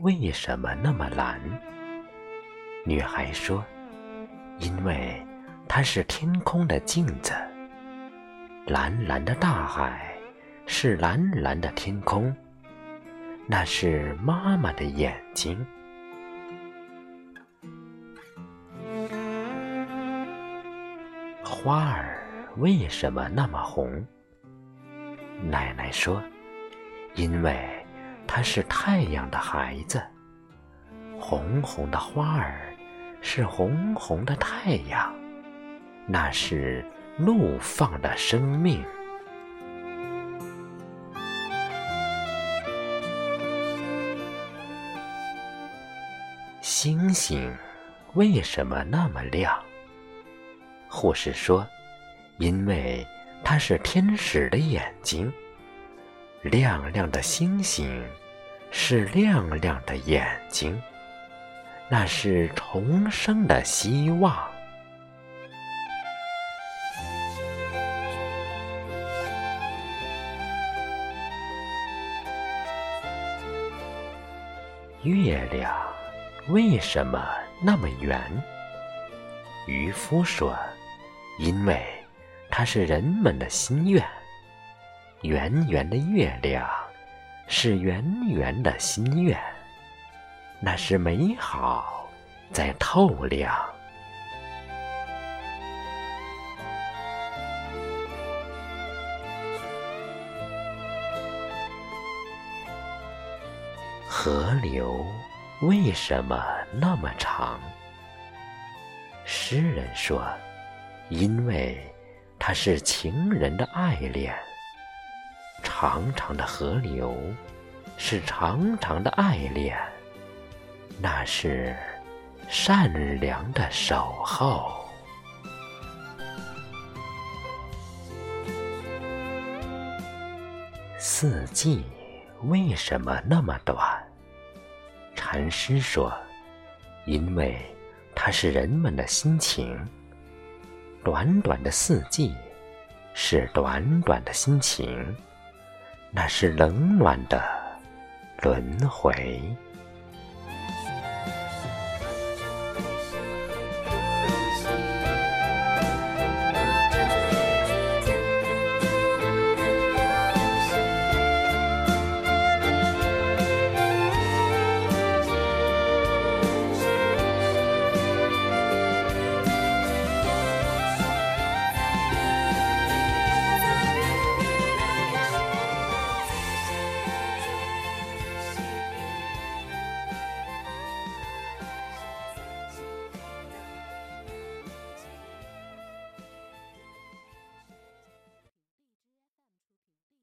为什么那么蓝？女孩说：“因为它是天空的镜子。蓝蓝的大海是蓝蓝的天空，那是妈妈的眼睛。”花儿为什么那么红？奶奶说：“因为它是太阳的孩子。红红的花儿是红红的太阳，那是怒放的生命。”星星为什么那么亮？护士说：“因为它是天使的眼睛。亮亮的星星是亮亮的眼睛，那是重生的希望。”月亮为什么那么圆？渔夫说。因为它是人们的心愿，圆圆的月亮是圆圆的心愿，那是美好在透亮。河流为什么那么长？诗人说。因为它是情人的爱恋，长长的河流是长长的爱恋，那是善良的守候。四季为什么那么短？禅师说：“因为它是人们的心情。”短短的四季，是短短的心情，那是冷暖的轮回。